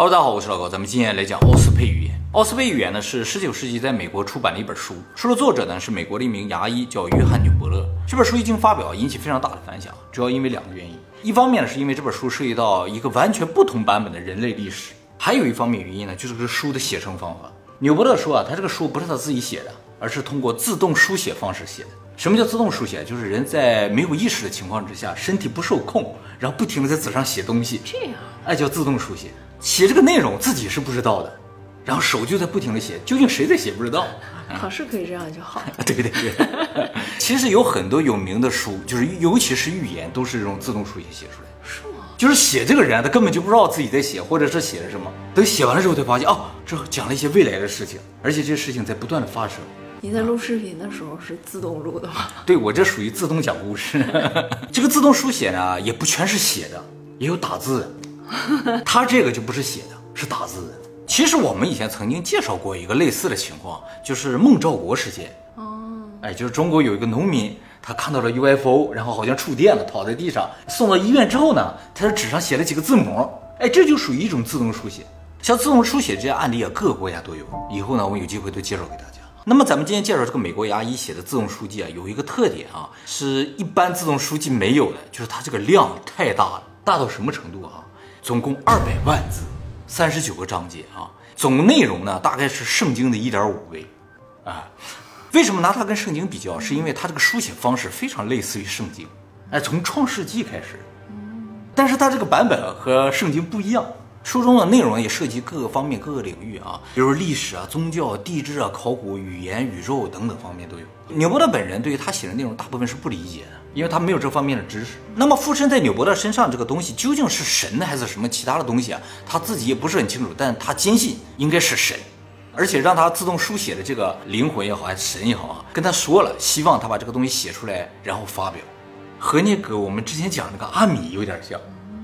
Hello，大家好，我是老高，咱们今天来讲奥斯佩语言。奥斯佩语言呢是十九世纪在美国出版的一本书，书的作者呢是美国的一名牙医，叫约翰纽伯勒。这本书一经发表，引起非常大的反响，主要因为两个原因。一方面呢是因为这本书涉及到一个完全不同版本的人类历史，还有一方面原因呢就是这个书的写成方法。纽伯勒说啊，他这个书不是他自己写的，而是通过自动书写方式写的。什么叫自动书写？就是人在没有意识的情况之下，身体不受控，然后不停的在纸上写东西，这样，哎，叫自动书写。写这个内容自己是不知道的，然后手就在不停的写，究竟谁在写不知道。考试可以这样就好。对对对，其实有很多有名的书，就是尤其是寓言，都是这种自动书写写出来的。是吗？就是写这个人，他根本就不知道自己在写，或者是写了什么。等写完了之后，才发现哦，这讲了一些未来的事情，而且这些事情在不断的发生。你在录视频的时候是自动录的吗？对我这属于自动讲故事。这个自动书写呢，也不全是写的，也有打字的。他这个就不是写的，是打字的。其实我们以前曾经介绍过一个类似的情况，就是孟兆国事件。哦，哎，就是中国有一个农民，他看到了 UFO，然后好像触电了，躺在地上，送到医院之后呢，他在纸上写了几个字母，哎，这就属于一种自动书写。像自动书写这些案例啊，各个国家都有。以后呢，我们有机会都介绍给大家。那么咱们今天介绍这个美国牙医写的自动书记啊，有一个特点啊，是一般自动书记没有的，就是它这个量太大了，大到什么程度啊？总共二百万字，三十九个章节啊，总内容呢大概是圣经的一点五倍，啊，为什么拿它跟圣经比较？是因为它这个书写方式非常类似于圣经，哎，从创世纪开始，但是它这个版本和圣经不一样。书中的内容也涉及各个方面、各个领域啊，比如历史啊、宗教、地质啊、考古、语言、宇宙等等方面都有。纽伯特本人对于他写的内容大部分是不理解的，因为他没有这方面的知识。那么附身在纽伯特身上这个东西究竟是神还是什么其他的东西啊？他自己也不是很清楚，但他坚信应该是神，而且让他自动书写的这个灵魂也好，还是神也好啊，跟他说了，希望他把这个东西写出来，然后发表，和那个我们之前讲那个阿米有点像。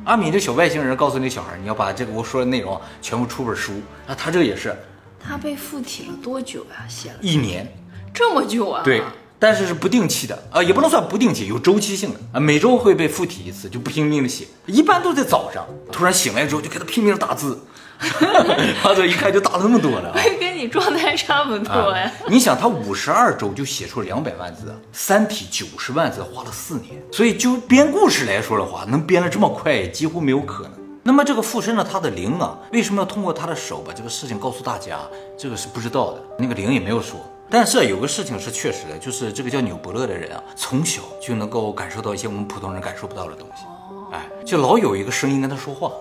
阿米这小外星人告诉那小孩，你要把这个我说的内容全部出本书。那他这个也是，他被附体了多久呀？写了一年，这么久啊？对，但是是不定期的啊，也不能算不定期，有周期性的啊，每周会被附体一次，就不拼命的写，一般都在早上。突然醒来之后，就给他拼命的打字，他这一看就打了那么多了啊。状态差不多呀。你想，他五十二周就写出两百万字，《三体》九十万字花了四年，所以就编故事来说的话，能编得这么快，几乎没有可能。那么这个附身了他的灵啊，为什么要通过他的手把这个事情告诉大家？这个是不知道的，那个灵也没有说。但是有个事情是确实的，就是这个叫纽伯勒的人啊，从小就能够感受到一些我们普通人感受不到的东西。哎，就老有一个声音跟他说话。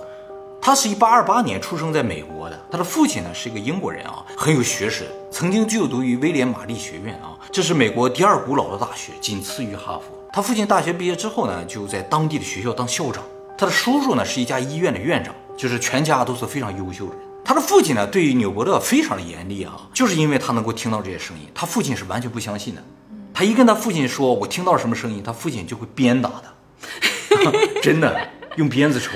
他是一八二八年出生在美国的，他的父亲呢是一个英国人啊，很有学识，曾经就读于威廉玛丽学院啊，这是美国第二古老的大学，仅次于哈佛。他父亲大学毕业之后呢，就在当地的学校当校长。他的叔叔呢是一家医院的院长，就是全家都是非常优秀的人。他的父亲呢对于纽伯勒非常的严厉啊，就是因为他能够听到这些声音，他父亲是完全不相信的。他一跟他父亲说我听到什么声音，他父亲就会鞭打他，真的用鞭子抽。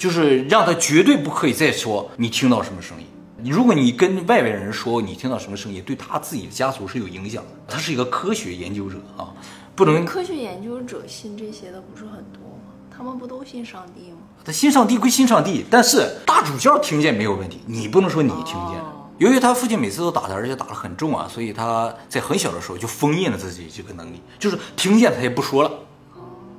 就是让他绝对不可以再说你听到什么声音。如果你跟外边人说你听到什么声音，对他自己的家族是有影响的。他是一个科学研究者啊，不能。科学研究者信这些的不是很多吗？他们不都信上帝吗？他信上帝归信上帝，但是大主教听见没有问题，你不能说你听见。由于他父亲每次都打他，而且打得很重啊，所以他在很小的时候就封印了自己这个能力，就是听见他也不说了，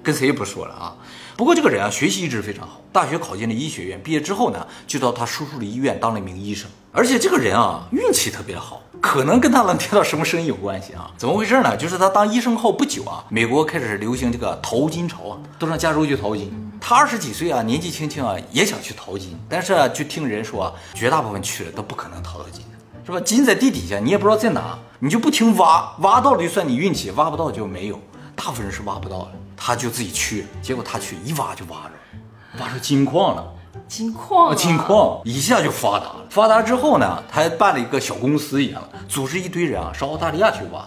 跟谁也不说了啊。不过这个人啊，学习一直非常好，大学考进了医学院，毕业之后呢，就到他叔叔的医院当了一名医生。而且这个人啊，运气特别好，可能跟他能听到什么声音有关系啊？怎么回事呢？就是他当医生后不久啊，美国开始流行这个淘金潮啊，都上加州去淘金。他二十几岁啊，年纪轻轻啊，也想去淘金，但是啊，就听人说啊，绝大部分去了都不可能淘到金，是吧？金在地底下，你也不知道在哪，你就不停挖，挖到了就算你运气，挖不到就没有。大部分人是挖不到的。他就自己去，结果他去一挖就挖着，挖出金矿了。金矿，金矿一下就发达了。发达之后呢，他还办了一个小公司一样，组织一堆人啊，上澳大利亚去挖。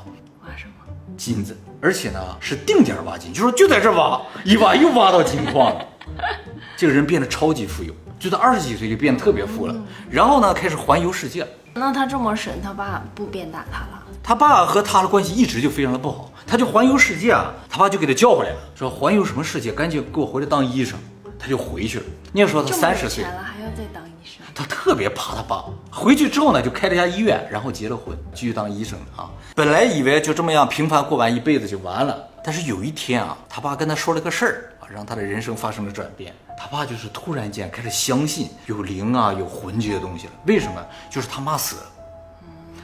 挖什么？金子，而且呢是定点挖金，就说就在这挖，一挖又挖到金矿了。这个人变得超级富有，就在二十几岁就变得特别富了。然后呢，开始环游世界。那他这么神，他爸不鞭打他了？他爸和他的关系一直就非常的不好，他就环游世界啊，他爸就给他叫回来了，说环游什么世界，赶紧给我回来当医生。他就回去了。那个时候他三十岁了，还要再当医生。他特别怕他爸。回去之后呢，就开了家医院，然后结了婚，继续当医生啊。本来以为就这么样平凡过完一辈子就完了，但是有一天啊，他爸跟他说了个事儿啊，让他的人生发生了转变。他爸就是突然间开始相信有灵啊、有魂这些东西了。为什么？就是他妈死了。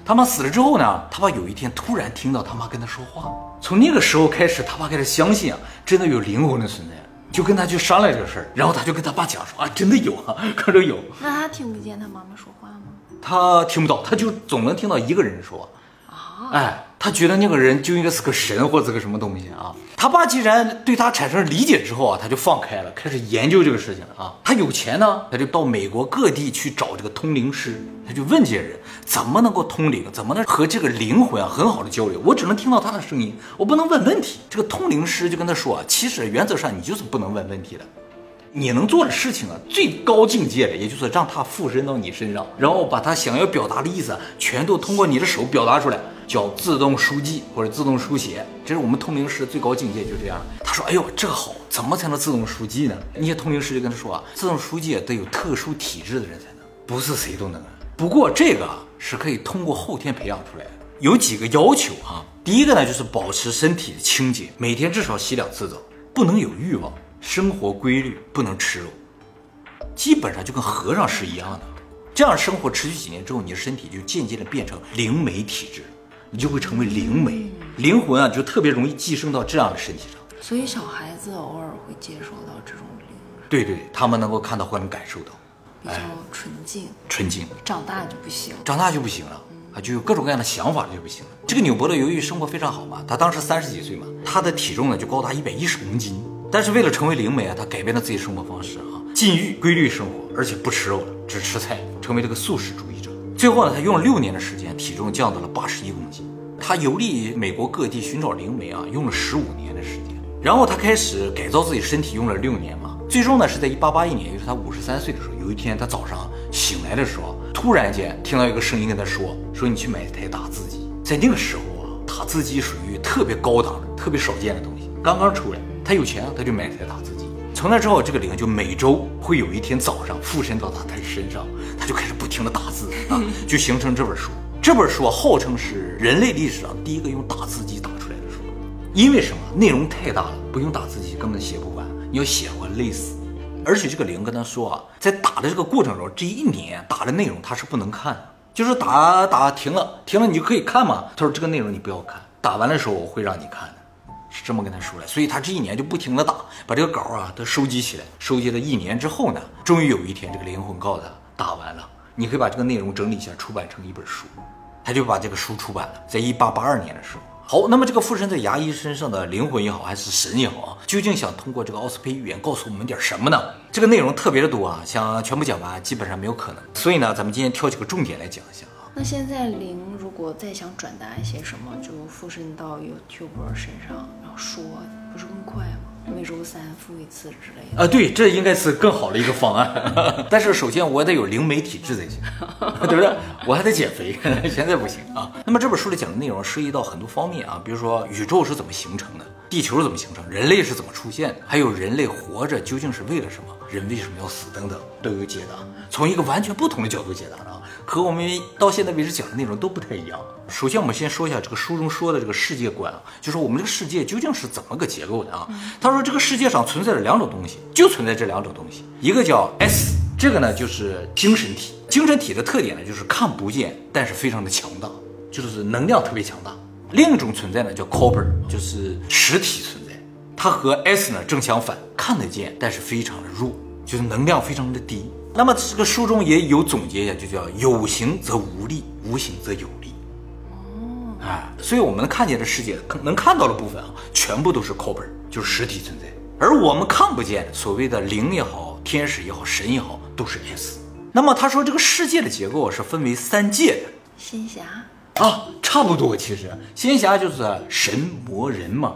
他妈死了之后呢，他爸有一天突然听到他妈跟他说话。从那个时候开始，他爸开始相信啊，真的有灵魂的存在，就跟他去商量这个事儿。然后他就跟他爸讲说啊，真的有啊，可能有。那他听不见他妈妈说话吗？他听不到，他就总能听到一个人说。啊，哎，他觉得那个人就应该是个神或者是个什么东西啊。他爸既然对他产生理解之后啊，他就放开了，开始研究这个事情了啊。他有钱呢，他就到美国各地去找这个通灵师，他就问这些人怎么能够通灵，怎么能和这个灵魂啊很好的交流。我只能听到他的声音，我不能问问题。这个通灵师就跟他说啊，其实原则上你就是不能问问题的。你能做的事情啊，最高境界的，也就是让他附身到你身上，然后把他想要表达的意思啊，全都通过你的手表达出来，叫自动书记或者自动书写。这是我们通灵师最高境界，就这样。他说：“哎呦，这个好，怎么才能自动书记呢？”那些通灵师就跟他说啊，自动书记得有特殊体质的人才能，不是谁都能。不过这个啊是可以通过后天培养出来的，有几个要求啊。第一个呢，就是保持身体的清洁，每天至少洗两次澡，不能有欲望。生活规律不能吃肉，基本上就跟和尚是一样的。这样生活持续几年之后，你的身体就渐渐的变成灵媒体质，你就会成为灵媒，灵魂啊就特别容易寄生到这样的身体上。所以小孩子偶尔会接受到这种灵，对对，他们能够看到或者感受到，比较纯净。纯净。长大就不行，长大就不行了啊，就有各种各样的想法就不行了。这个纽伯勒由于生活非常好嘛，他当时三十几岁嘛，他的体重呢就高达一百一十公斤。但是为了成为灵媒啊，他改变了自己生活方式啊，禁欲、规律生活，而且不吃肉了，只吃菜，成为这个素食主义者。最后呢，他用了六年的时间，体重降到了八十一公斤。他游历美国各地寻找灵媒啊，用了十五年的时间。然后他开始改造自己身体，用了六年嘛。最终呢，是在一八八一年，也就是他五十三岁的时候，有一天他早上醒来的时候，突然间听到一个声音跟他说：“说你去买一台打字机。”在那个时候啊，打字机属于特别高档的、特别少见的东西，刚刚出来。他有钱啊，他就买了台打字机。从那之后，这个灵就每周会有一天早上附身到他他身上，他就开始不停的打字啊，就形成这本书。这本书号称是人类历史上第一个用打字机打出来的书。因为什么？内容太大了，不用打字机根本写不完，你要写会累死。而且这个灵跟他说啊，在打的这个过程中，这一年打的内容他是不能看的，就是打打停了，停了你就可以看嘛。他说这个内容你不要看，打完的时候我会让你看的。这么跟他说的，所以他这一年就不停的打，把这个稿啊都收集起来，收集了一年之后呢，终于有一天这个灵魂告诉他打完了，你可以把这个内容整理一下，出版成一本书，他就把这个书出版了，在一八八二年的时候。好，那么这个附身在牙医身上的灵魂也好，还是神也好啊，究竟想通过这个奥斯佩语言告诉我们点什么呢？这个内容特别的多啊，想全部讲完基本上没有可能，所以呢，咱们今天挑几个重点来讲一下啊。那现在灵如果再想转达一些什么，就附身到 YouTuber 身上，说，不是更快吗？每周三复一次之类的。啊，对，这应该是更好的一个方案。但是首先我得有灵媒体质才行，对不对？我还得减肥，现在不行啊。那么这本书里讲的内容涉及到很多方面啊，比如说宇宙是怎么形成的，地球是怎么形成，人类是怎么出现的，还有人类活着究竟是为了什么，人为什么要死等等，都有解答，从一个完全不同的角度解答的啊。和我们到现在为止讲的内容都不太一样。首先，我们先说一下这个书中说的这个世界观啊，就是我们这个世界究竟是怎么个结构的啊？他说这个世界上存在着两种东西，就存在这两种东西，一个叫 S，这个呢就是精神体，精神体的特点呢就是看不见，但是非常的强大，就是能量特别强大。另一种存在呢叫 Copper，就是实体存在，它和 S 呢正相反，看得见，但是非常的弱，就是能量非常的低。那么这个书中也有总结一下，就叫有形则无力，无形则有。哎，所以我们看见的世界，能看到的部分啊，全部都是 copper，就是实体存在。而我们看不见所谓的灵也好，天使也好，神也好，都是 S。那么他说这个世界的结构是分为三界的，仙侠啊，差不多。其实仙侠就是神魔人嘛。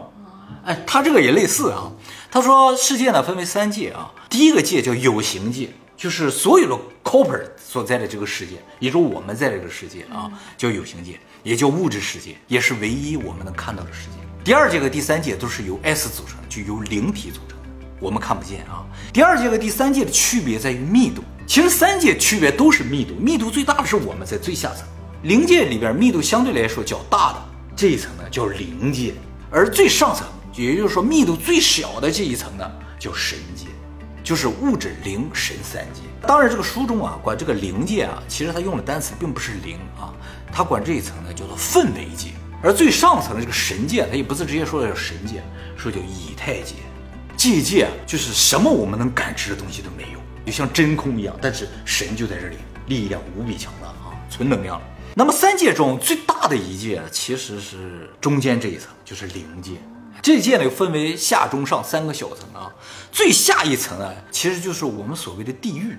哎，他这个也类似啊。他说世界呢分为三界啊，第一个界叫有形界。就是所有的 copper 所在的这个世界，也就是我们在这个世界啊，叫有形界，也叫物质世界，也是唯一我们能看到的世界。第二界和第三界都是由 S 组成，就由灵体组成的，我们看不见啊。第二界和第三界的区别在于密度，其实三界区别都是密度，密度最大的是我们在最下层，灵界里边密度相对来说较大的这一层呢叫灵界，而最上层，也就是说密度最小的这一层呢叫神界，就是物质灵神三界。当然，这个书中啊管这个灵界啊，其实他用的单词并不是灵啊，他管这一层呢叫做氛围界，而最上层的这个神界，他也不是直接说的叫神界，说叫以太界。这界就是什么我们能感知的东西都没有。就像真空一样，但是神就在这里，力量无比强大啊，纯能量。那么三界中最大的一界其实是中间这一层，就是灵界。这界呢又分为下、中、上三个小层啊。最下一层呢，其实就是我们所谓的地狱，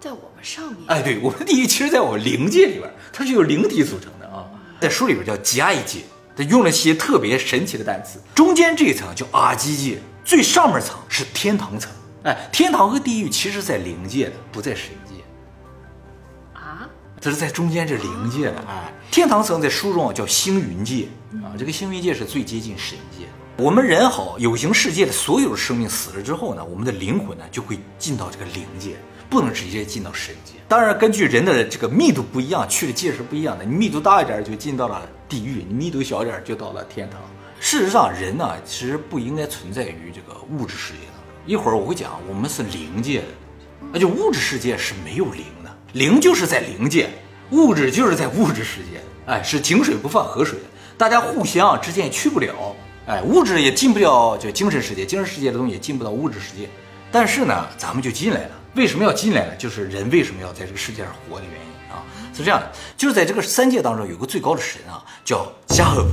在我们上面。哎，对，我们的地狱其实在我们灵界里边，它是由灵体组成的啊。在书里边叫极爱界，它用了些特别神奇的单词。中间这一层叫阿基界，最上面层是天堂层。哎，天堂和地狱其实在灵界的，不在神界啊，这是在中间这灵界的。哎，天堂层在书中叫星云界啊，这个星云界是最接近神界。我们人好有形世界的所有的生命死了之后呢，我们的灵魂呢就会进到这个灵界，不能直接进到神界。当然，根据人的这个密度不一样，去的界是不一样的。你密度大一点就进到了地狱，你密度小一点就到了天堂。事实上，人呢其实不应该存在于这个物质世界当中。一会儿我会讲，我们是灵界的，那就物质世界是没有灵的，灵就是在灵界，物质就是在物质世界，哎，是井水不犯河水，大家互相之间也去不了，哎，物质也进不了就精神世界，精神世界的东西也进不到物质世界，但是呢，咱们就进来了，为什么要进来呢？就是人为什么要在这个世界上活的原因啊，是这样的，就是在这个三界当中有个最高的神啊，叫加贺夫。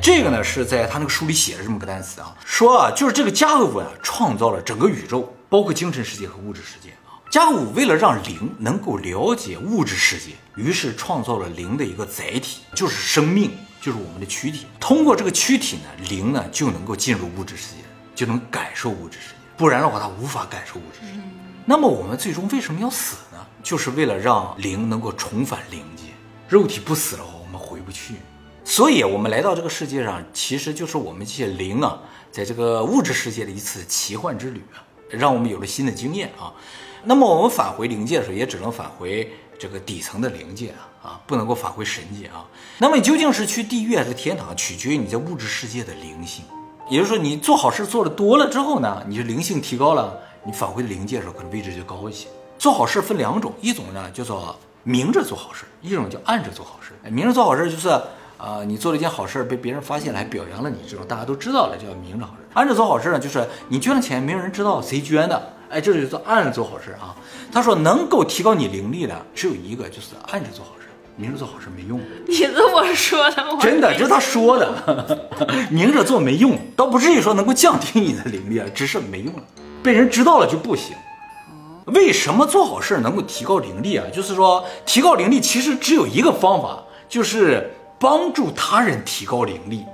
这个呢是在他那个书里写的这么个单词啊，说啊就是这个加贺夫啊创造了整个宇宙，包括精神世界和物质世界啊。加贺夫为了让灵能够了解物质世界，于是创造了灵的一个载体，就是生命，就是我们的躯体。通过这个躯体呢，灵呢就能够进入物质世界，就能感受物质世界。不然的话，它无法感受物质世界。那么我们最终为什么要死呢？就是为了让灵能够重返灵界。肉体不死的话，我们回不去。所以，我们来到这个世界上，其实就是我们这些灵啊，在这个物质世界的一次奇幻之旅啊，让我们有了新的经验啊。那么，我们返回灵界的时候，也只能返回这个底层的灵界啊，啊，不能够返回神界啊。那么，你究竟是去地狱还是天堂，取决于你在物质世界的灵性。也就是说，你做好事做的多了之后呢，你的灵性提高了，你返回灵界的时候，可能位置就高一些。做好事分两种，一种呢叫做明着做好事，一种叫暗着做好事。明着做好事就是。啊，你做了一件好事被别人发现了，还表扬了你，这种大家都知道了，叫明着好事。暗着做好事呢，就是你捐了钱，没有人知道谁捐的，哎，这就叫暗着做好事啊。他说，能够提高你灵力的只有一个，就是暗着做好事，明着做好事没用。你这么说的，真的，这是他说的，明着做没用，倒不至于说能够降低你的灵力，只是没用了，被人知道了就不行。为什么做好事能够提高灵力啊？就是说，提高灵力其实只有一个方法，就是。帮助他人提高灵力，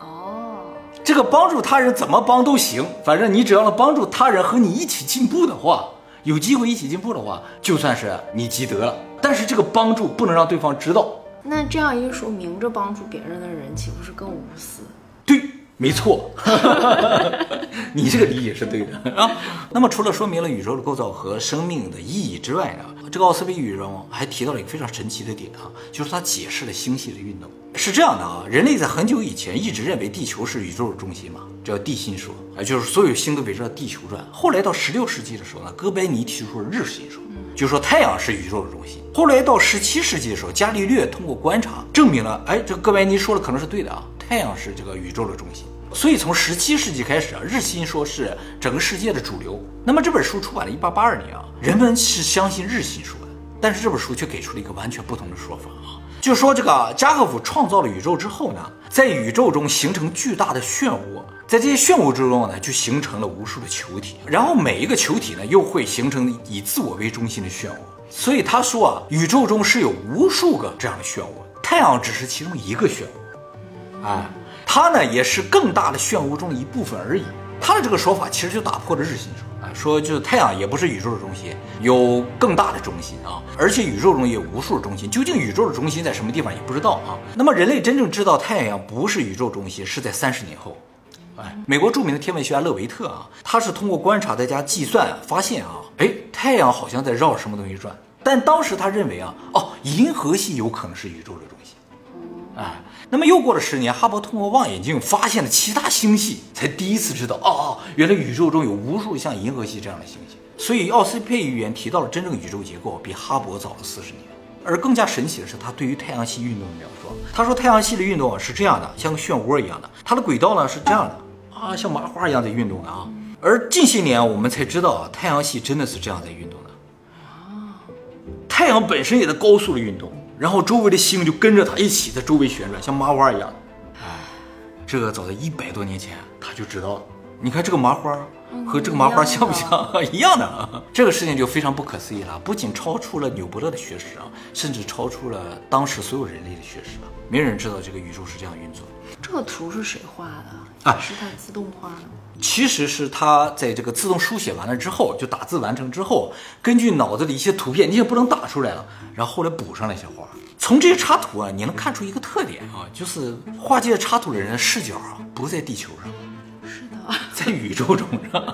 哦，这个帮助他人怎么帮都行，反正你只要能帮助他人和你一起进步的话，有机会一起进步的话，就算是你积德了。但是这个帮助不能让对方知道。那这样一说，明着帮助别人的人岂不是更无私？对。没错，你这个理解是对的啊。那么除了说明了宇宙的构造和生命的意义之外呢，这个奥斯比宇宙还提到了一个非常神奇的点啊，就是它解释了星系的运动。是这样的啊，人类在很久以前一直认为地球是宇宙的中心嘛，叫地心说啊，就是所有星都围着地球转。后来到十六世纪的时候呢，哥白尼提出了日心说，就说太阳是宇宙的中心。后来到十七世纪的时候，伽利略通过观察证明了，哎，这哥白尼说的可能是对的啊。太阳是这个宇宙的中心，所以从十七世纪开始啊，日心说是整个世界的主流。那么这本书出版了一八八二年啊，人们是相信日心说的，但是这本书却给出了一个完全不同的说法啊，就说这个加贺夫创造了宇宙之后呢，在宇宙中形成巨大的漩涡，在这些漩涡之中呢，就形成了无数的球体，然后每一个球体呢，又会形成以自我为中心的漩涡。所以他说啊，宇宙中是有无数个这样的漩涡，太阳只是其中一个漩涡。啊，它呢也是更大的漩涡中的一部分而已。他的这个说法其实就打破了日心说啊，说就是太阳也不是宇宙的中心，有更大的中心啊，而且宇宙中也有无数的中心。究竟宇宙的中心在什么地方也不知道啊。那么人类真正知道太阳不是宇宙中心是在三十年后。哎，美国著名的天文学家勒维特啊，他是通过观察再加计算发现啊，哎，太阳好像在绕什么东西转。但当时他认为啊，哦，银河系有可能是宇宙的中心。哎，那么又过了十年，哈勃通过望远镜发现了其他星系，才第一次知道，哦哦，原来宇宙中有无数像银河系这样的星系。所以奥斯佩预言提到了真正宇宙结构比哈勃早了四十年。而更加神奇的是，他对于太阳系运动的描述。他说，太阳系的运动是这样的，像个漩涡一样的，它的轨道呢是这样的啊，像麻花一样在运动的啊。而近些年我们才知道，太阳系真的是这样在运动的啊。太阳本身也在高速的运动，然后周围的星就跟着它一起在周围旋转，像麻花一样。哎，这个早在一百多年前他就知道了。你看这个麻花。和这个麻花像不像 一样的？这个事情就非常不可思议了，不仅超出了纽伯勒的学识啊，甚至超出了当时所有人类的学识啊。没人知道这个宇宙是这样运作。这个图是谁画的啊？是他自动画的？其实是他在这个自动书写完了之后，就打字完成之后，根据脑子里一些图片，你也不能打出来了，然后后来补上了一些画。从这些插图啊，你能看出一个特点啊，就是画这些插图的人的视角啊，不在地球上。是的在宇宙中，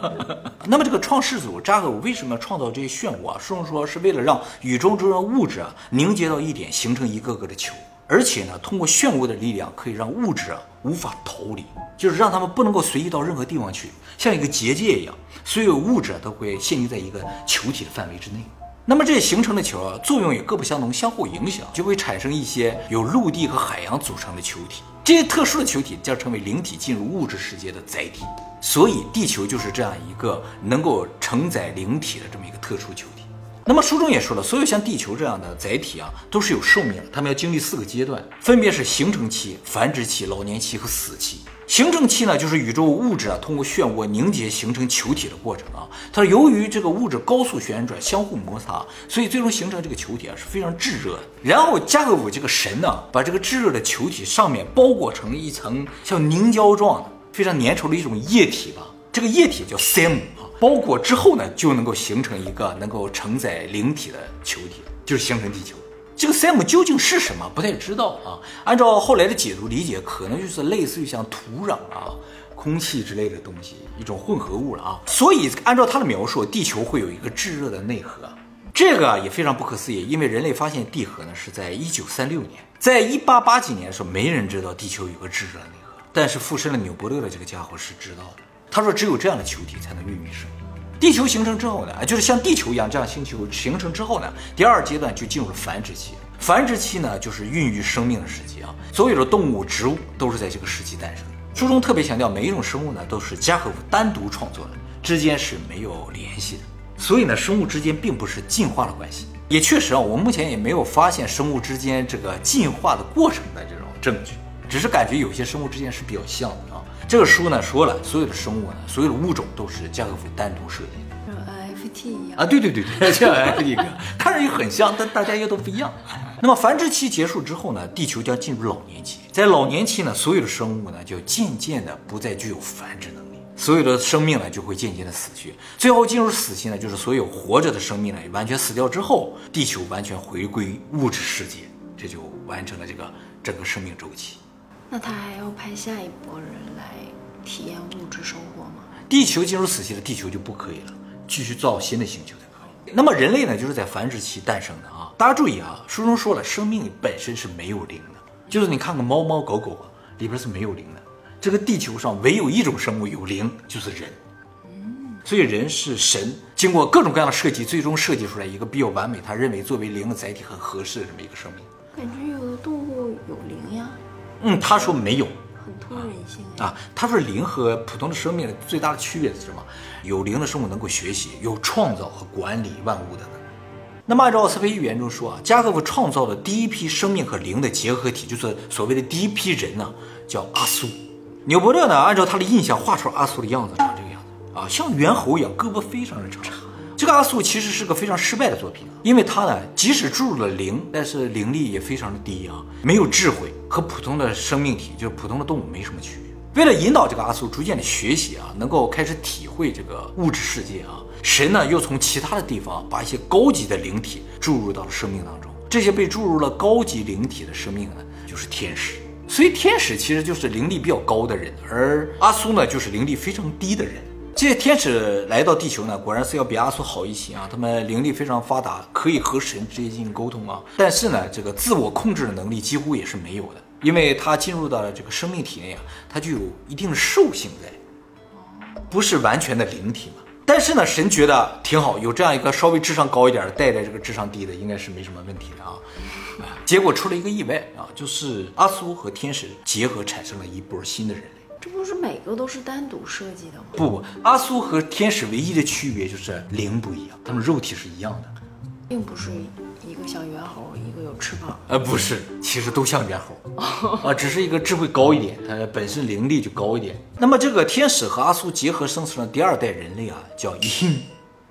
那么这个创世组扎克为什么要创造这些漩涡啊？书中说是为了让宇宙中的物质啊凝结到一点，形成一个个的球，而且呢，通过漩涡的力量可以让物质啊无法逃离，就是让他们不能够随意到任何地方去，像一个结界一样，所有物质都会限定在一个球体的范围之内。那么这形成的球啊，作用也各不相同，相互影响，就会产生一些由陆地和海洋组成的球体。这些特殊的球体将成为灵体进入物质世界的载体。所以，地球就是这样一个能够承载灵体的这么一个特殊球体。那么书中也说了，所有像地球这样的载体啊，都是有寿命的，它们要经历四个阶段，分别是形成期、繁殖期、老年期和死期。形成期呢，就是宇宙物质啊通过漩涡凝结形成球体的过程啊。它，由于这个物质高速旋转、相互摩擦，所以最终形成这个球体啊是非常炙热的。然后加格伍这个神呢，把这个炙热的球体上面包裹成一层像凝胶状的、非常粘稠的一种液体吧。这个液体叫 SAM，包裹之后呢，就能够形成一个能够承载灵体的球体，就是形成地球。这个 SAM 究竟是什么？不太知道啊。按照后来的解读理解，可能就是类似于像土壤啊、空气之类的东西，一种混合物了啊。所以按照他的描述，地球会有一个炙热的内核。这个也非常不可思议，因为人类发现地核呢是在一九三六年，在一八八几年的时候，没人知道地球有个炙热的内核，但是附身了纽伯勒的这个家伙是知道的。他说，只有这样的球体才能孕育生。地球形成之后呢，就是像地球一样这样星球形成之后呢，第二阶段就进入了繁殖期。繁殖期呢，就是孕育生命的时期啊。所有的动物、植物都是在这个时期诞生的。书中特别强调，每一种生物呢都是加和夫单独创作的，之间是没有联系的。所以呢，生物之间并不是进化的关系。也确实啊，我们目前也没有发现生物之间这个进化的过程的这种证据，只是感觉有些生物之间是比较像的啊。这个书呢说了，所有的生物呢，所有的物种都是加和夫单独设定的，像 NFT 一样啊，对对对对，像 NFT 一样，看着也很像，但大家又都不一样。那么繁殖期结束之后呢，地球将进入老年期，在老年期呢，所有的生物呢就渐渐的不再具有繁殖能力，所有的生命呢就会渐渐的死去，最后进入死期呢，就是所有活着的生命呢完全死掉之后，地球完全回归物质世界，这就完成了这个整个生命周期。那他还要派下一波人来体验物质生活吗？地球进入死期了，地球就不可以了，继续造新的星球才可以。那么人类呢，就是在繁殖期诞生的啊。大家注意啊，书中说了，生命本身是没有灵的，就是你看看猫猫狗狗啊，里边是没有灵的。这个地球上唯有一种生物有灵，就是人。嗯，所以人是神，经过各种各样的设计，最终设计出来一个比较完美，他认为作为灵的载体很合适的这么一个生命。感觉有的动物有灵呀。嗯，他说没有，很通人性啊。他说灵和普通的生命最大的区别是什么？有灵的生物能够学习，有创造和管理万物的能力。那么按照奥斯培预言中说啊，加科夫创造的第一批生命和灵的结合体，就是所谓的第一批人呢，叫阿苏。纽伯勒呢，按照他的印象画出了阿苏的样子，长这个样子啊，像猿猴一样，胳膊非常的长。这个阿苏其实是个非常失败的作品，因为他呢，即使注入了灵，但是灵力也非常的低啊，没有智慧，和普通的生命体，就是普通的动物没什么区别。为了引导这个阿苏逐渐的学习啊，能够开始体会这个物质世界啊，神呢又从其他的地方把一些高级的灵体注入到了生命当中。这些被注入了高级灵体的生命呢，就是天使。所以天使其实就是灵力比较高的人，而阿苏呢就是灵力非常低的人。这些天使来到地球呢，果然是要比阿苏好一些啊。他们灵力非常发达，可以和神直接进行沟通啊。但是呢，这个自我控制的能力几乎也是没有的，因为他进入到了这个生命体内啊，它具有一定兽性在，不是完全的灵体嘛。但是呢，神觉得挺好，有这样一个稍微智商高一点的带带这个智商低的，应该是没什么问题的。啊结果出了一个意外啊，就是阿苏和天使结合产生了一波新的人类。这不是每个都是单独设计的吗？不不，阿苏和天使唯一的区别就是灵不一样，他们肉体是一样的。并不是一个像猿猴，一个有翅膀。呃，不是，其实都像猿猴啊，只是一个智慧高一点，它本身灵力就高一点。那么这个天使和阿苏结合生成的第二代人类啊，叫伊辛。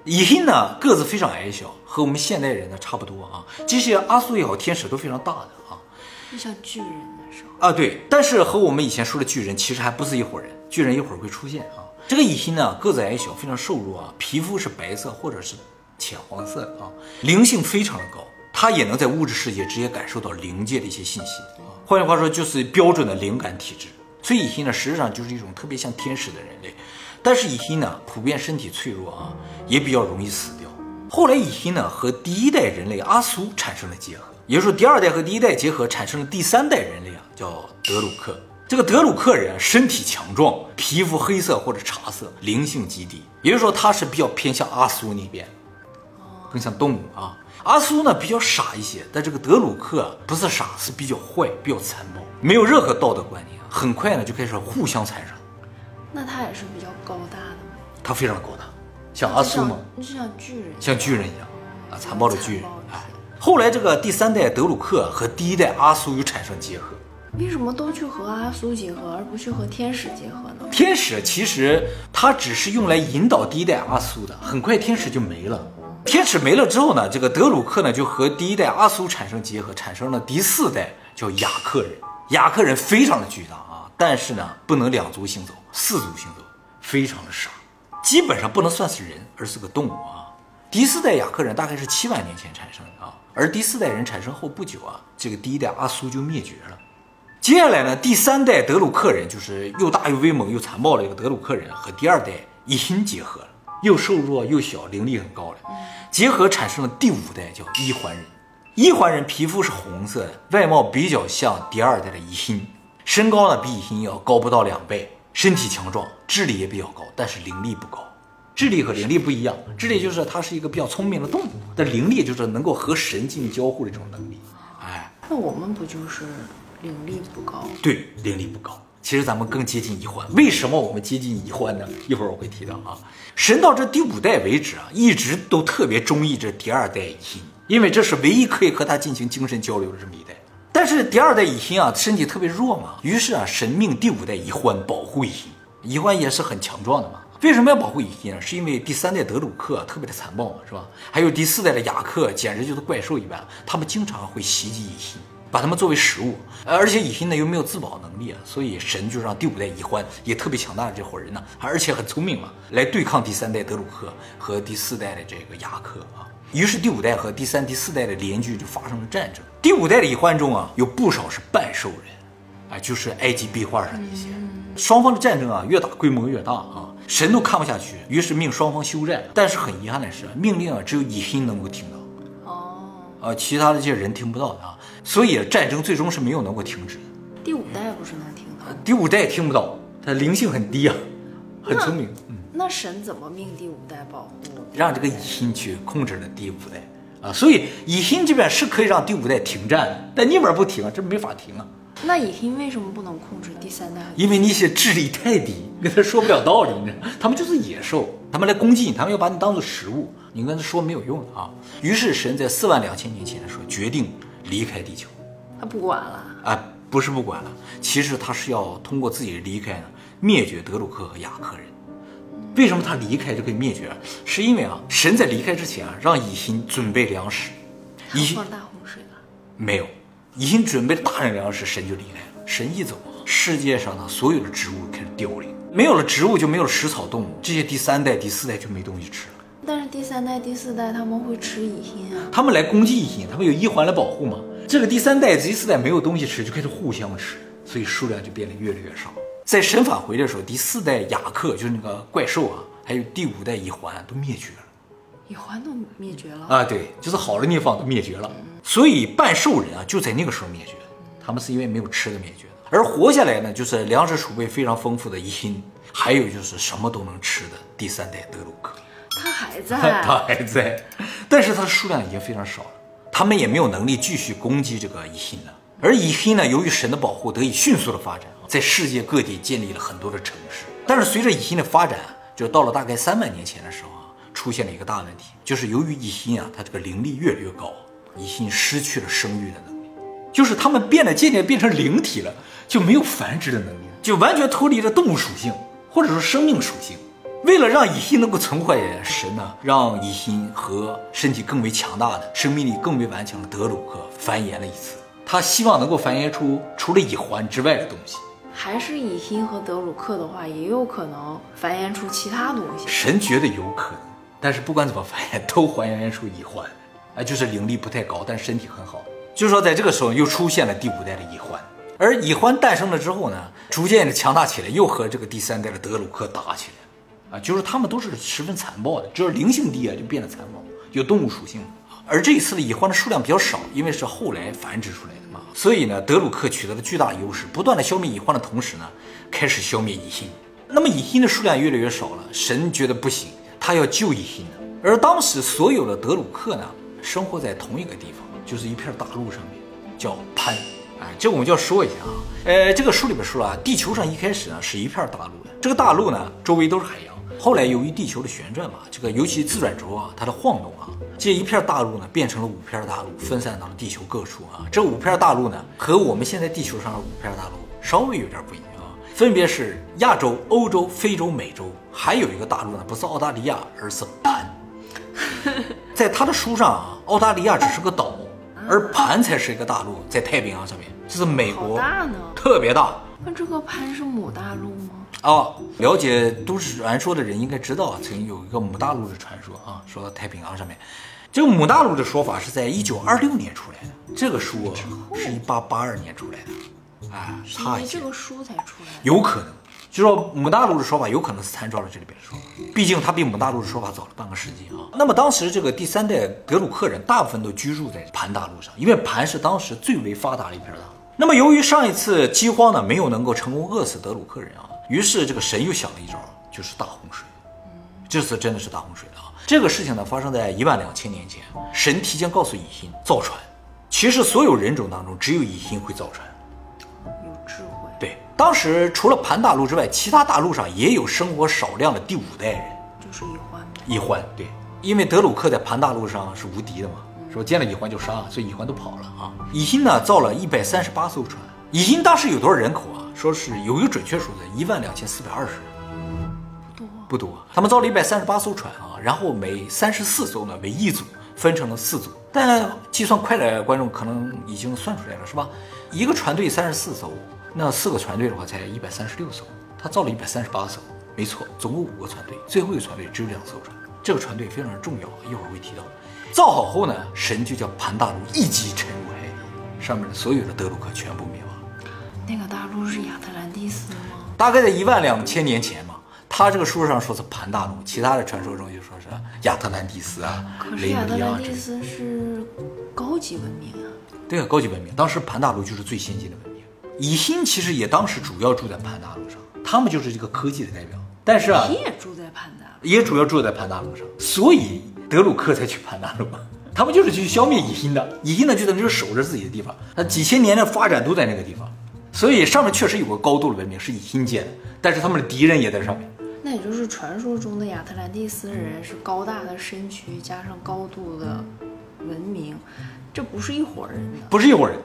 伊辛呢个子非常矮小，和我们现代人呢差不多啊。这些阿苏也好，天使都非常大的就像巨人的时候，啊，对，但是和我们以前说的巨人其实还不是一伙人，巨人一会儿会出现啊。这个乙心呢，个子矮小，非常瘦弱啊，皮肤是白色或者是浅黄色啊，灵性非常的高，它也能在物质世界直接感受到灵界的一些信息啊。换句话说，就是标准的灵感体质。所以乙心呢，实际上就是一种特别像天使的人类，但是乙心呢，普遍身体脆弱啊，也比较容易死掉。后来乙心呢和第一代人类阿苏产生了结合，也就是说第二代和第一代结合产生了第三代人类啊，叫德鲁克。这个德鲁克人啊身体强壮，皮肤黑色或者茶色，灵性极低，也就是说他是比较偏向阿苏那边，更像动物啊。阿苏呢比较傻一些，但这个德鲁克啊不是傻，是比较坏，比较残暴，没有任何道德观念，很快呢就开始互相残杀。那他也是比较高大的吗？他非常高大，像阿苏吗？就像巨人，像巨人一样啊，残暴的巨人后来这个第三代德鲁克和第一代阿苏又产生结合。为什么都去和阿苏结合，而不去和天使结合呢？天使其实它只是用来引导第一代阿苏的，很快天使就没了。天使没了之后呢，这个德鲁克呢就和第一代阿苏产生结合，产生了第四代叫雅克人。雅克人非常的巨大啊，但是呢不能两足行走，四足行走，非常的傻，基本上不能算是人，而是个动物啊。第四代雅克人大概是七万年前产生的啊，而第四代人产生后不久啊，这个第一代阿苏就灭绝了。接下来呢，第三代德鲁克人就是又大又威猛又残暴的一个德鲁克人，和第二代伊辛结合了，又瘦弱又小，灵力很高了，结合产生了第五代叫伊环人。伊环人皮肤是红色的，外貌比较像第二代的伊辛，身高呢比伊辛要高不到两倍，身体强壮，智力也比较高，但是灵力不高。智力和灵力不一样，智力就是它是一个比较聪明的动物，但灵力就是能够和神进行交互的这种能力。哎，那我们不就是灵力不高？对，灵力不高。其实咱们更接近乙欢，为什么我们接近乙欢呢？一会儿我会提到啊。神到这第五代为止啊，一直都特别中意这第二代乙辛，因为这是唯一可以和他进行精神交流的这么一代。但是第二代乙辛啊，身体特别弱嘛，于是啊，神命第五代乙欢保护乙辛，乙欢也是很强壮的嘛。为什么要保护乙辛呢？是因为第三代德鲁克特别的残暴嘛，是吧？还有第四代的雅克，简直就是怪兽一般，他们经常会袭击乙辛。把他们作为食物，呃而且乙辛呢又没有自保能力啊，所以神就让第五代乙欢也特别强大的这伙人呢，而且很聪明嘛，来对抗第三代德鲁克和第四代的这个雅克啊。于是第五代和第三、第四代的邻居就发生了战争。第五代的乙欢中啊，有不少是半兽人，啊，就是埃及壁画上那些。双方的战争啊，越打规模越大啊，神都看不下去，于是命双方休战。但是很遗憾的是，命令啊只有乙心能够听到。哦，啊，其他的这些人听不到的啊，所以战争最终是没有能够停止的。第五代不是能听到？第五代也听不到，他灵性很低啊，很聪明，嗯，那神怎么命第五代保护？让这个乙心去控制了第五代啊，所以乙心这边是可以让第五代停战的，但那边不停啊，这没法停啊，那乙辛为什么不能控制第三代和？因为那些智力太低，跟他说不了道理，你知道，他们就是野兽，他们来攻击你，他们要把你当做食物，你跟他说没有用的啊。于是神在四万两千年前的时候决定离开地球。他不管了。啊，不是不管了，其实他是要通过自己的离开呢，灭绝德鲁克和雅克人。为什么他离开就可以灭绝啊？是因为啊，神在离开之前啊，让乙辛准备粮食，乙辛放大洪水了。没有，乙辛准备了大量粮食，神就离开了。神一走啊，世界上的所有的植物开始凋零，没有了植物就没有了食草动物，这些第三代、第四代就没东西吃了。但是第三代、第四代他们会吃乙辛啊。他们来攻击乙辛，他们有一环来保护嘛。这个第三代、第四代没有东西吃，就开始互相吃，所以数量就变得越来越少。在神返回的时候，第四代雅克就是那个怪兽啊，还有第五代乙环都灭绝了。乙环都灭绝了，啊，对，就是好的地方都灭绝了，所以半兽人啊就在那个时候灭绝的。他们是因为没有吃的灭绝的，而活下来呢，就是粮食储备非常丰富的伊辛，还有就是什么都能吃的第三代德鲁克，他还在，他还在，但是他的数量已经非常少了，他们也没有能力继续攻击这个伊辛了。而伊辛呢，由于神的保护，得以迅速的发展，在世界各地建立了很多的城市。但是随着伊辛的发展，就到了大概三万年前的时候啊，出现了一个大问题，就是由于乙辛啊，他这个灵力越来越高，乙辛失去了生育的能力，就是他们变得渐渐变成灵体了，就没有繁殖的能力，就完全脱离了动物属性或者说生命属性。为了让乙辛能够存活下来，神呢让乙辛和身体更为强大的、生命力更为顽强的德鲁克繁衍了一次。他希望能够繁衍出除了乙环之外的东西。还是乙辛和德鲁克的话，也有可能繁衍出其他东西。神觉得有可能，但是不管怎么繁衍，都还原出乙环，啊，就是灵力不太高，但身体很好。就是说，在这个时候又出现了第五代的乙环，而乙环诞生了之后呢，逐渐的强大起来，又和这个第三代的德鲁克打起来，啊，就是他们都是十分残暴的，只要灵性低啊，就变得残暴，有动物属性。而这一次的乙环的数量比较少，因为是后来繁殖出来的嘛，所以呢，德鲁克取得了巨大的优势，不断的消灭乙环的同时呢，开始消灭乙辛。那么乙辛的数量越来越少了，神觉得不行，他要救乙辛。而当时所有的德鲁克呢，生活在同一个地方，就是一片大陆上面，叫潘。哎，这我们就要说一下啊，呃，这个书里边说了，地球上一开始呢是一片大陆的，这个大陆呢周围都是海洋。后来由于地球的旋转嘛，这个尤其自转轴啊，它的晃动啊，这一片大陆呢变成了五片大陆，分散到了地球各处啊。这五片大陆呢和我们现在地球上的五片大陆稍微有点不一样，分别是亚洲、欧洲、非洲、美洲，还有一个大陆呢不是澳大利亚，而是盘。在他的书上啊，澳大利亚只是个岛，而盘才是一个大陆，在太平洋上面，这是美国，大呢，特别大。那这个盘是母大陆吗？哦，了解都市传说的人应该知道，曾经有一个母大陆的传说啊，说太平洋上面，这个母大陆的说法是在一九二六年出来的，这个书是一八八二年出来的，哎，差一些。这个书才出来，有可能，就说母大陆的说法有可能是参照了这里边的说法，毕竟它比母大陆的说法早了半个世纪啊。那么当时这个第三代德鲁克人大部分都居住在盘大陆上，因为盘是当时最为发达的一片大陆。那么由于上一次饥荒呢，没有能够成功饿死德鲁克人啊。于是这个神又想了一招，就是大洪水。这次真的是大洪水了啊！这个事情呢发生在一万两千年前，神提前告诉乙辛造船。其实所有人种当中，只有乙辛会造船，当时除了盘大陆之外，其他大陆上也有生活少量的第五代人，就是乙环。乙环对，因为德鲁克在盘大陆上是无敌的嘛，说见了乙欢就杀，所以乙欢都跑了啊。乙辛呢造了一百三十八艘船。乙辛当时有多少人口啊？说是有一个准确数字，一万两千四百二十人，不多不多。他们造了一百三十八艘船啊，然后每三十四艘呢为一组，分成了四组。但计算快的观众可能已经算出来了，是吧？一个船队三十四艘，那四个船队的话才一百三十六艘。他造了一百三十八艘，没错，总共五个船队，最后一个船队只有两艘船。这个船队非常重要，一会儿会提到。造好后呢，神就叫盘大陆一击沉入海底，上面的所有的德鲁克全部灭亡。那个大陆是亚特兰蒂斯吗？大概在一万两千年前嘛。他这个书上说是盘大陆，其他的传说中就说是亚特兰蒂斯啊。可是亚特兰蒂斯是高级文明啊。对啊，高级文明。当时盘大陆就是最先进的文明。乙辛其实也当时主要住在盘大路上，他们就是这个科技的代表。但是啊，也住在盘大陆，也主要住在盘大陆上，所以德鲁克才去盘大路。他们就是去消灭乙辛的。乙辛呢，就在那就守着自己的地方，他几千年的发展都在那个地方。所以上面确实有个高度的文明是乙辛建的，但是他们的敌人也在上面。那也就是传说中的亚特兰蒂斯人是高大的身躯加上高度的文明，这不是一伙人的，不是一伙人。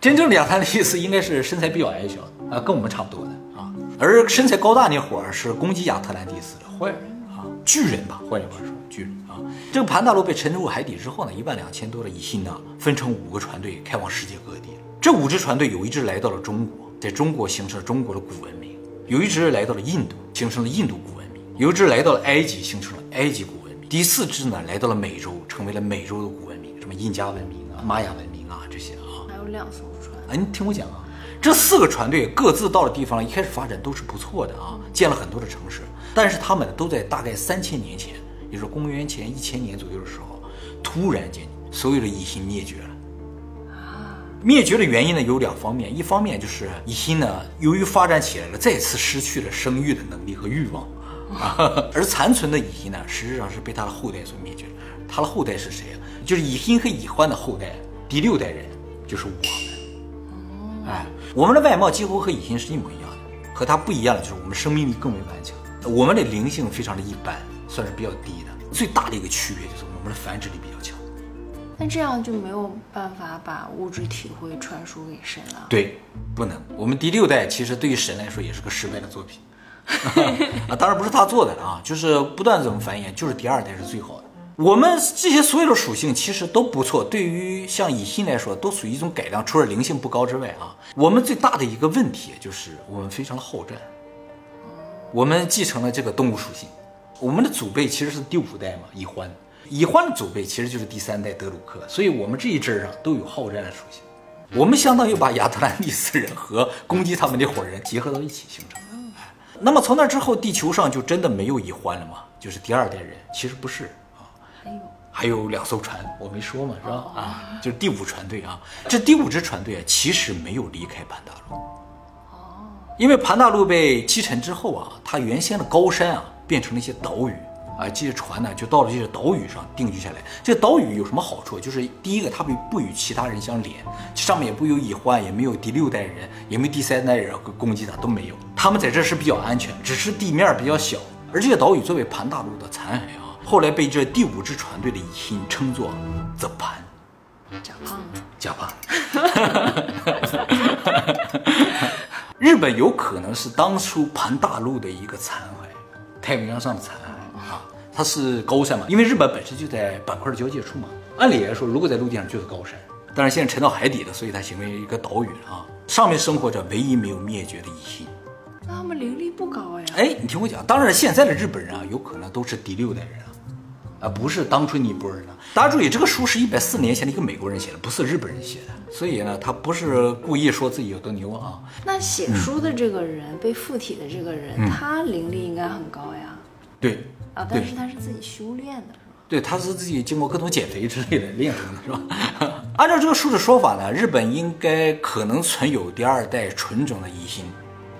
真正的亚特兰蒂斯应该是身材比较矮小啊，跟我们差不多的啊。而身材高大那伙儿是攻击亚特兰蒂斯的坏人啊，巨人吧，换句话说，巨人啊。这个盘大陆被沉入海底之后呢，一万两千多的乙辛呢，分成五个船队开往世界各地。这五支船队有一支来到了中国，在中国形成了中国的古文明；有一支来到了印度，形成了印度古文明；有一支来到了埃及，形成了埃及古文明；第四支呢，来到了美洲，成为了美洲的古文明，什么印加文明啊、玛雅文明啊这些啊。还有两艘船，哎，你听我讲啊，这四个船队各自到的地方，一开始发展都是不错的啊，建了很多的城市。但是他们都在大概三千年前，也就是公元前一千年左右的时候，突然间所有的蚁星灭绝了。灭绝的原因呢有两方面，一方面就是乙辛呢由于发展起来了，再次失去了生育的能力和欲望，而残存的乙辛呢实质上是被他的后代所灭绝。他的后代是谁啊？就是乙辛和乙欢的后代，第六代人就是我们。哎，我们的外貌几乎和以前是一模一样的，和它不一样的就是我们生命力更为顽强，我们的灵性非常的一般，算是比较低的。最大的一个区别就是我们的繁殖力比较强。那这样就没有办法把物质体会传输给神了。对，不能。我们第六代其实对于神来说也是个失败的作品，啊，当然不是他做的啊，就是不断怎么繁衍，就是第二代是最好的。我们这些所有的属性其实都不错，对于像乙辛来说都属于一种改良，除了灵性不高之外啊，我们最大的一个问题就是我们非常的好战，我们继承了这个动物属性，我们的祖辈其实是第五代嘛，乙欢。乙欢的祖辈其实就是第三代德鲁克，所以我们这一支上都有好战的属性。我们相当于把亚特兰蒂斯人和攻击他们那伙人结合到一起形成的。那么从那之后，地球上就真的没有乙欢了吗？就是第二代人？其实不是，还有两艘船，我没说嘛，是吧？啊，就是第五船队啊。这第五支船队啊，其实没有离开盘大陆。哦，因为盘大陆被击沉之后啊，它原先的高山啊，变成了一些岛屿。啊，这些船呢就到了这些岛屿上定居下来。这岛屿有什么好处？就是第一个，它不不与其他人相连，上面也不有蚁患，也没有第六代人，也没有第三代人攻击它，都没有。他们在这是比较安全，只是地面比较小。而这些岛屿作为盘大陆的残骸啊，后来被这第五支船队的蚁星称作 “the 盘”，假胖子，假胖。日本有可能是当初盘大陆的一个残骸，太平洋上的残骸啊。它是高山嘛，因为日本本身就在板块的交界处嘛。按理来说，如果在陆地上就是高山，但是现在沉到海底了，所以它形成一个岛屿了啊。上面生活着唯一没有灭绝的蚁星。那他们灵力不高呀？哎，你听我讲，当然现在的日本人啊，有可能都是第六代人啊，啊，不是当初那波人的。大家注意，这个书是一百四年前的一个美国人写的，不是日本人写的，所以呢，他不是故意说自己有多牛啊。那写书的这个人，被附体的这个人，他灵力应该很高呀？对。啊，但是他是自己修炼的，是吧？对，他是自己经过各种减肥之类的练成的，是吧？按照这个书的说法呢，日本应该可能存有第二代纯种的乙星，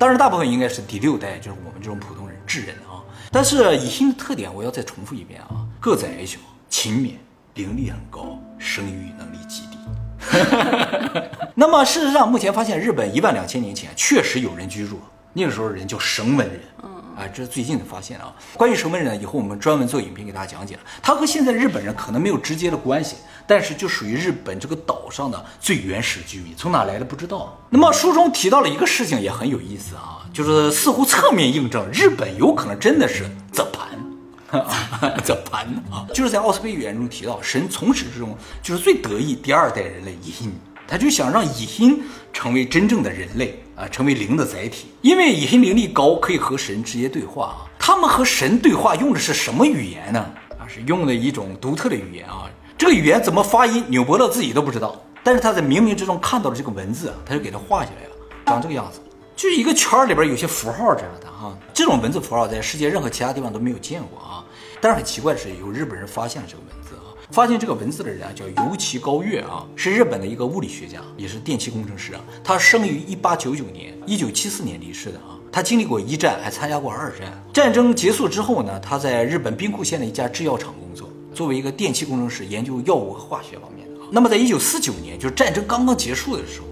当然大部分应该是第六代，就是我们这种普通人智人啊。但是乙星的特点，我要再重复一遍啊：个子矮小、勤勉、灵力很高、生育能力极低。那么事实上，目前发现日本一万两千年前确实有人居住，那个时候人叫绳文人。嗯啊，这是最近的发现啊！关于绳文人呢，以后我们专门做影片给大家讲解了。他和现在日本人可能没有直接的关系，但是就属于日本这个岛上的最原始居民，从哪来的不知道。那么书中提到了一个事情也很有意思啊，就是似乎侧面印证日本有可能真的是泽盘，泽盘啊，就是在奥斯贝语言中提到，神从始至终就是最得意第二代人类以心，他就想让以心成为真正的人类。啊，成为灵的载体，因为以心灵力高，可以和神直接对话啊。他们和神对话用的是什么语言呢？啊，是用的一种独特的语言啊。这个语言怎么发音，纽伯勒自己都不知道。但是他在冥冥之中看到了这个文字啊，他就给他画下来了，长这个样子，就是一个圈儿里边有些符号这样的哈。这种文字符号在世界任何其他地方都没有见过啊。但是很奇怪的是，有日本人发现了这个文字啊。发现这个文字的人啊，叫尤崎高月啊，是日本的一个物理学家，也是电气工程师啊。他生于一八九九年，一九七四年离世的啊。他经历过一战，还参加过二战。战争结束之后呢，他在日本兵库县的一家制药厂工作，作为一个电气工程师，研究药物和化学方面的啊。那么在一九四九年，就是战争刚刚结束的时候，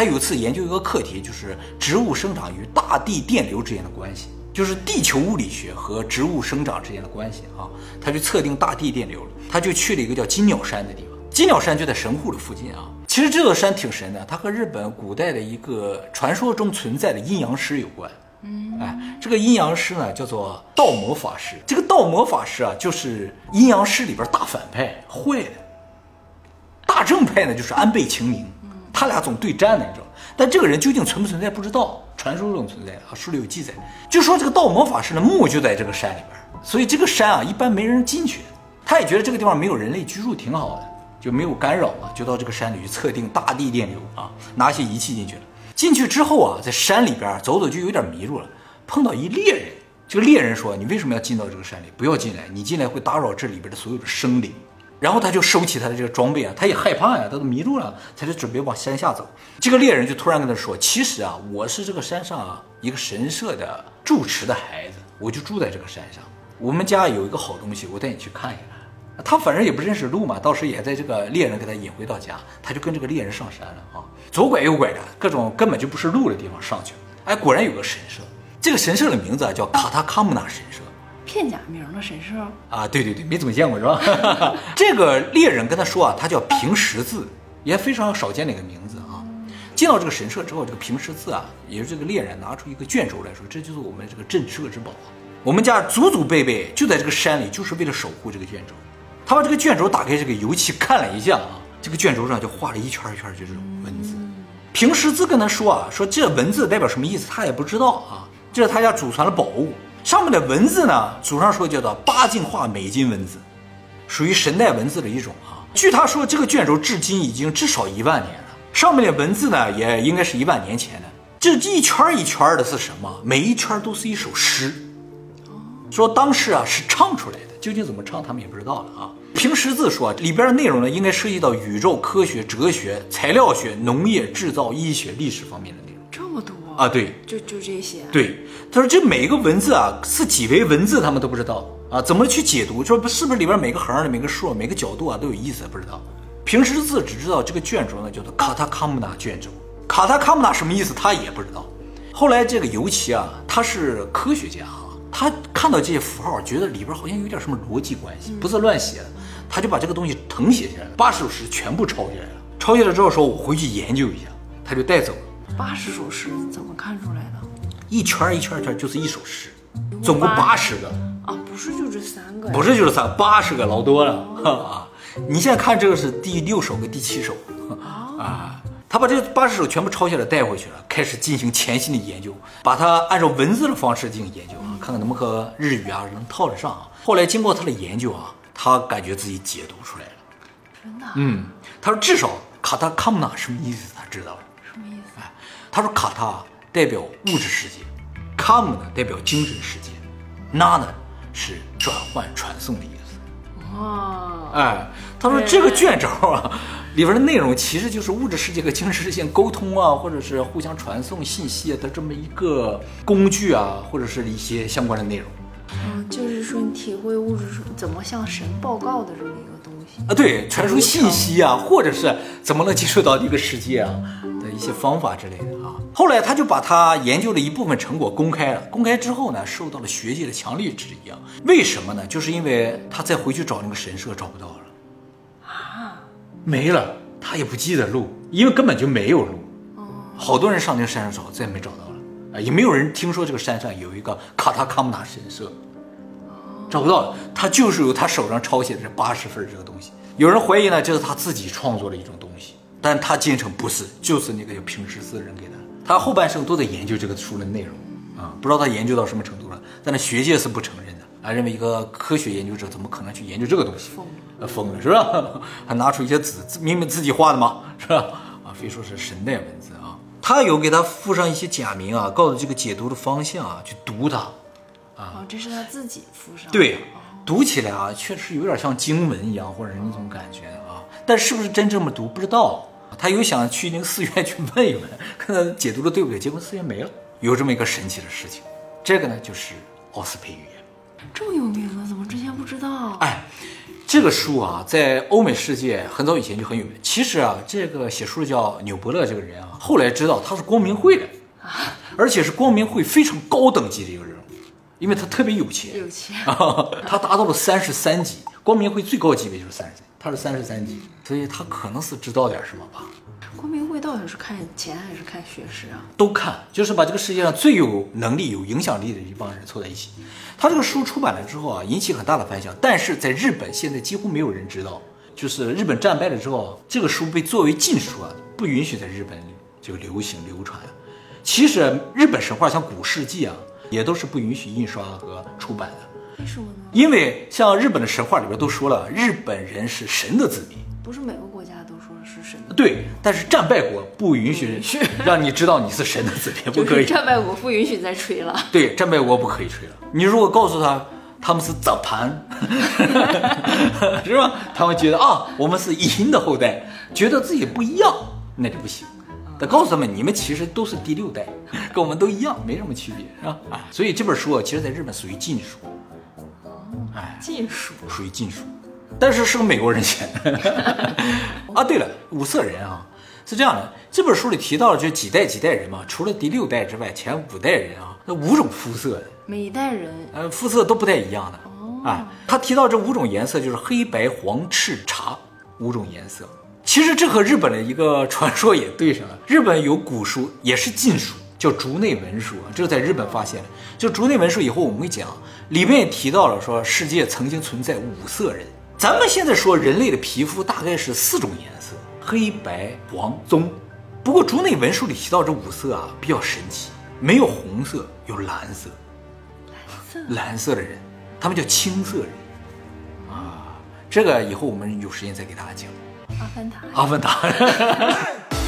他有一次研究一个课题，就是植物生长与大地电流之间的关系。就是地球物理学和植物生长之间的关系啊，他就测定大地电流了，他就去了一个叫金鸟山的地方。金鸟山就在神户的附近啊。其实这座山挺神的，它和日本古代的一个传说中存在的阴阳师有关。嗯，哎，这个阴阳师呢叫做道魔法师。这个道魔法师啊，就是阴阳师里边大反派，坏的。大正派呢就是安倍晴明，他俩总对战呢，你知道。但这个人究竟存不存在不知道，传说中存在啊，书里有记载。就说这个道魔法师的墓就在这个山里边，所以这个山啊一般没人进去。他也觉得这个地方没有人类居住，挺好的，就没有干扰嘛，就到这个山里去测定大地电流啊，拿些仪器进去了。进去之后啊，在山里边走走就有点迷路了，碰到一猎人。这个猎人说：“你为什么要进到这个山里？不要进来，你进来会打扰这里边的所有的生灵。”然后他就收起他的这个装备啊，他也害怕呀，他都迷路了，他就准备往山下走。这个猎人就突然跟他说：“其实啊，我是这个山上啊一个神社的住持的孩子，我就住在这个山上。我们家有一个好东西，我带你去看一看。”他反正也不认识路嘛，到时也在这个猎人给他引回到家，他就跟这个猎人上山了啊，左拐右拐的，各种根本就不是路的地方上去了。哎，果然有个神社，这个神社的名字啊叫卡塔卡姆纳神社。片假名的神社啊，对对对，没怎么见过是吧？这个猎人跟他说啊，他叫平十字，也非常少见的一个名字啊。进到这个神社之后，这个平十字啊，也是这个猎人拿出一个卷轴来说，这就是我们这个镇社之宝。我们家祖祖辈辈就在这个山里，就是为了守护这个卷轴。他把这个卷轴打开，这个油漆看了一下啊，这个卷轴上就画了一圈一圈就这种文字。平十字跟他说啊，说这文字代表什么意思，他也不知道啊。这是他家祖传的宝物。上面的文字呢，祖上说叫做八进化美金文字，属于神代文字的一种啊。据他说，这个卷轴至今已经至少一万年了。上面的文字呢，也应该是一万年前的。这一圈一圈的是什么？每一圈都是一首诗。说当时啊是唱出来的，究竟怎么唱，他们也不知道了啊。凭识字说，里边的内容呢，应该涉及到宇宙、科学、哲学、材料学、农业、制造、医学、历史方面的内容。这么多啊？对，就就这些。对。他说：“这每一个文字啊，是几维文字，他们都不知道啊，怎么去解读？说不是不是里边每个横的每个竖、每个角度啊都有意思，不知道。平时字只知道这个卷轴呢叫做卡塔卡姆纳卷轴，卡塔卡姆纳什么意思他也不知道。后来这个尤其啊，他是科学家啊，他看到这些符号，觉得里边好像有点什么逻辑关系，不是乱写的，他就把这个东西誊写下来，八十首诗全部抄下来了。抄下来之后说，我回去研究一下，他就带走了。八十首诗怎么看出来的？”一圈一圈圈就是一首诗，总共八十个啊，不是就这三个，不是就这三，八十个老多了啊！你现在看这个是第六首跟第七首啊，他把这八十首全部抄下来带回去了，开始进行潜心的研究，把它按照文字的方式进行研究啊，看看能不能和日语啊能套得上啊。后来经过他的研究啊，他感觉自己解读出来了，真的？嗯，他说至少卡塔卡姆纳什么意思他知道他说卡塔。代表物质世界，come 呢代表精神世界，na 呢是转换传送的意思。哇，哎，他说这个卷轴啊，里边的内容其实就是物质世界和精神世界沟通啊，或者是互相传送信息的这么一个工具啊，或者是一些相关的内容。嗯，就是说你体会物质怎么向神报告的这么一个东西啊，对，传输信息啊，或者是怎么能接触到这个世界啊的一些方法之类的。后来他就把他研究的一部分成果公开了。公开之后呢，受到了学界的强烈质疑啊。为什么呢？就是因为他再回去找那个神社找不到了，啊，没了，他也不记得路，因为根本就没有路。哦，好多人上那个山上找，再也没找到了啊，也没有人听说这个山上有一个卡塔卡姆纳神社，找不到了。他就是由他手上抄写的这八十份这个东西。有人怀疑呢，这是他自己创作的一种东西，但他坚称不是，就是那个叫平石寺人给的。他后半生都在研究这个书的内容啊，不知道他研究到什么程度了。但是学界是不承认的啊，认为一个科学研究者怎么可能去研究这个东西？疯了，疯了是吧？还拿出一些字，明明自己画的嘛？是吧？啊，非说是神代文字啊。他有给他附上一些假名啊，告诉这个解读的方向啊，去读它啊。这是他自己附上。对，读起来啊，确实有点像经文一样，或者是那种感觉啊。但是不是真这么读，不知道。他又想去那个寺院 去问一问，看他解读的对不对，结果寺院没了，有这么一个神奇的事情。这个呢，就是奥斯培语言，这么有名啊，怎么之前不知道？哎，这个书啊，在欧美世界很早以前就很有名。其实啊，这个写书的叫纽伯勒这个人啊，后来知道他是光明会的啊，而且是光明会非常高等级的一个人物，因为他特别有钱，有钱，他达到了三十三级，光明会最高级别就是三十三。他是三十三级，所以他可能是知道点什么吧。光明会到底是看钱还是看学识啊？都看，就是把这个世界上最有能力、有影响力的一帮人凑在一起。他这个书出版了之后啊，引起很大的反响，但是在日本现在几乎没有人知道。就是日本战败了之后，这个书被作为禁书啊，不允许在日本就流行流传。其实日本神话像古世纪啊，也都是不允许印刷和出版的。为什么呢？因为像日本的神话里边都说了，日本人是神的子民，不是每个国家都说是神的。对，但是战败国不允许让你知道你是神的子民，不可以。战败国不允许再吹了。对，战败国不可以吹了。你如果告诉他他们是 zap 盘，是吧？他们觉得啊，我们是银的后代，觉得自己不一样，那就不行。得告诉他们，你们其实都是第六代，跟我们都一样，没什么区别，是吧？啊，所以这本书啊，其实在日本属于禁书，哎，禁书。属于禁书，但是是个美国人写的。啊，对了，五色人啊，是这样的，这本书里提到了就几代几代人嘛，除了第六代之外，前五代人啊，那五种肤色的，每一代人呃，肤色都不太一样的。啊，他提到这五种颜色就是黑白黄赤茶五种颜色。其实这和日本的一个传说也对上了。日本有古书也是禁书，叫竹内文书，这个在日本发现的。就竹内文书以后我们会讲，里面也提到了说世界曾经存在五色人。咱们现在说人类的皮肤大概是四种颜色：黑白黄棕。不过竹内文书里提到这五色啊比较神奇，没有红色，有蓝色。蓝色蓝色的人，他们叫青色人啊。这个以后我们有时间再给大家讲。阿凡达。阿凡达。